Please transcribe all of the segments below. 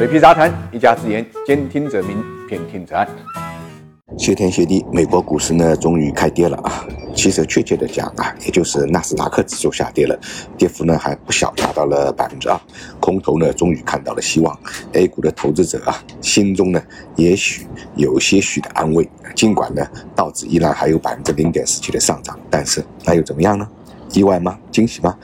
水皮杂谈，一家之言，兼听则明，偏听则暗。谢天谢地，美国股市呢终于开跌了啊！其实确切的讲啊，也就是纳斯达克指数下跌了，跌幅呢还不小，达到了百分之二。空头呢终于看到了希望，A 股的投资者啊心中呢也许有些许的安慰。尽管呢道指依然还有百分之零点四七的上涨，但是那又怎么样呢？意外吗？惊喜吗？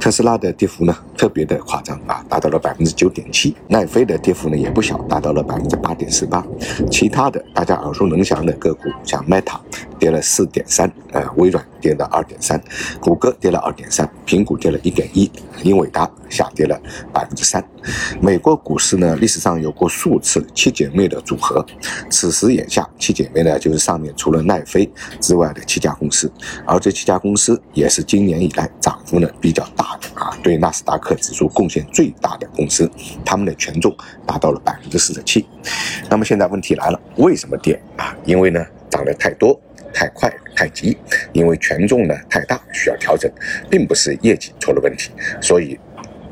特斯拉的跌幅呢特别的夸张啊，达到了百分之九点七。奈飞的跌幅呢也不小，达到了百分之八点四八。其他的大家耳熟能详的个股，像 Meta 跌了四点三，呃，微软跌了二点三，谷歌跌了二点三，苹果跌了一点一，英伟达下跌了百分之三。美国股市呢历史上有过数次七姐妹的组合，此时眼下七姐妹呢就是上面除了奈飞之外的七家公司，而这七家公司也是今年。年以来涨涨幅呢比较大的啊，对纳斯达克指数贡献最大的公司，他们的权重达到了百分之四十七。那么现在问题来了，为什么跌啊？因为呢涨得太多、太快、太急，因为权重呢太大，需要调整，并不是业绩出了问题，所以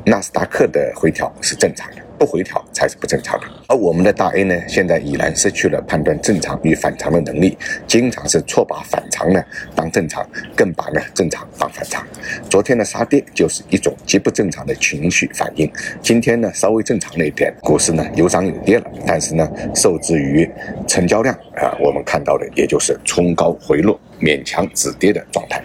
纳斯达克的回调是正常的。不回调才是不正常的，而我们的大 A 呢，现在已然失去了判断正常与反常的能力，经常是错把反常呢当正常，更把呢正常当反常。昨天的杀跌就是一种极不正常的情绪反应，今天呢稍微正常了一点，股市呢有涨有跌了，但是呢受制于成交量啊，我们看到的也就是冲高回落。勉强止跌的状态，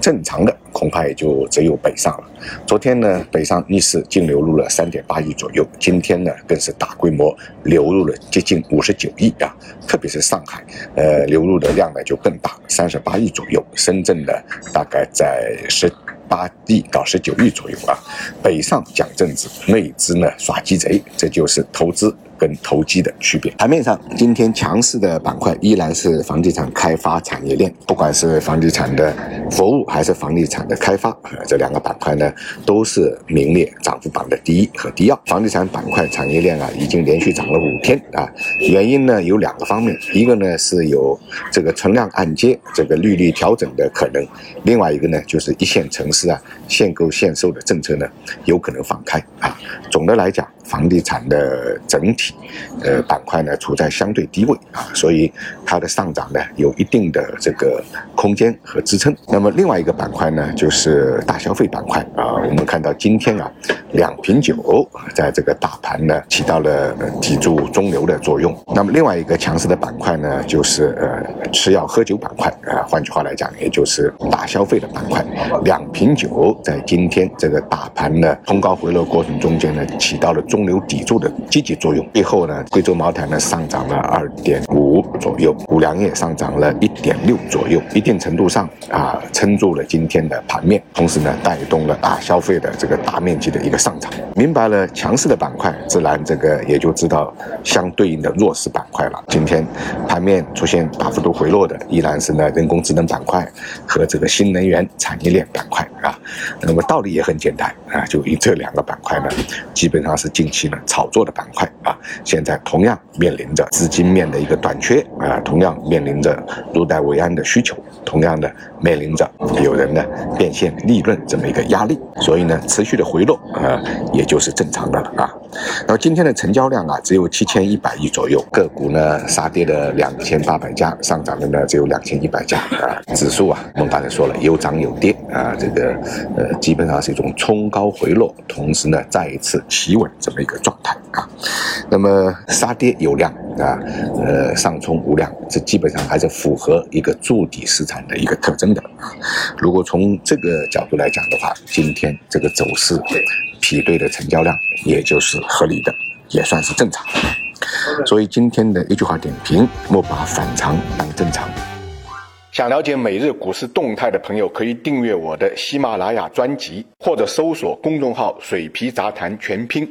正常的恐怕也就只有北上了。昨天呢，北上逆势净流入了三点八亿左右，今天呢更是大规模流入了接近五十九亿啊！特别是上海，呃，流入的量呢就更大，三十八亿左右。深圳呢，大概在十。八亿到十九亿左右啊，北上讲政治，内资呢耍鸡贼，这就是投资跟投机的区别。盘面上，今天强势的板块依然是房地产开发产业链，不管是房地产的服务还是房地产的开发，这两个板块呢都是名列涨幅榜的第一和第二。房地产板块产业链啊，已经连续涨了五天啊，原因呢有两个方面，一个呢是有这个存量按揭这个利率调整的可能，另外一个呢就是一线城市。啊，限购限售的政策呢，有可能放开啊。总的来讲。房地产的整体，呃，板块呢处在相对低位啊，所以它的上涨呢有一定的这个空间和支撑。那么另外一个板块呢就是大消费板块啊，我们看到今天啊两瓶酒在这个大盘呢起到了抵住中流的作用。那么另外一个强势的板块呢就是呃吃药喝酒板块啊，换句话来讲，也就是大消费的板块。两瓶酒在今天这个大盘的冲高回落过程中间呢起到了。中流砥柱的积极作用，最后呢，贵州茅台呢上涨了二点五五左右，五粮液上涨了一点六左右，一定程度上啊撑住了今天的盘面，同时呢带动了啊消费的这个大面积的一个上涨。明白了强势的板块，自然这个也就知道相对应的弱势板块了。今天盘面出现大幅度回落的，依然是呢人工智能板块和这个新能源产业链板块啊。那么道理也很简单啊，就以这两个板块呢，基本上是近期呢炒作的板块啊，现在同样面临着资金面的一个短缺啊，同样面临着入袋为安的需求，同样的面临着有人呢变现利润这么一个压力，所以呢持续的回落啊，也就是正常的了啊。那么今天的成交量啊只有七千一百亿左右，个股呢杀跌了两千八百家，上涨的呢只有两千一百家啊。指数啊，我们刚才说了有涨有跌啊，这个呃基本上是一种冲高回落，同时呢再一次企稳。这么一个状态啊，那么杀跌有量啊，呃上冲无量，这基本上还是符合一个筑底市场的一个特征的啊。如果从这个角度来讲的话，今天这个走势匹对的成交量也就是合理的，也算是正常。所以今天的一句话点评：莫把反常当正常。想了解每日股市动态的朋友，可以订阅我的喜马拉雅专辑，或者搜索公众号“水皮杂谈全拼”。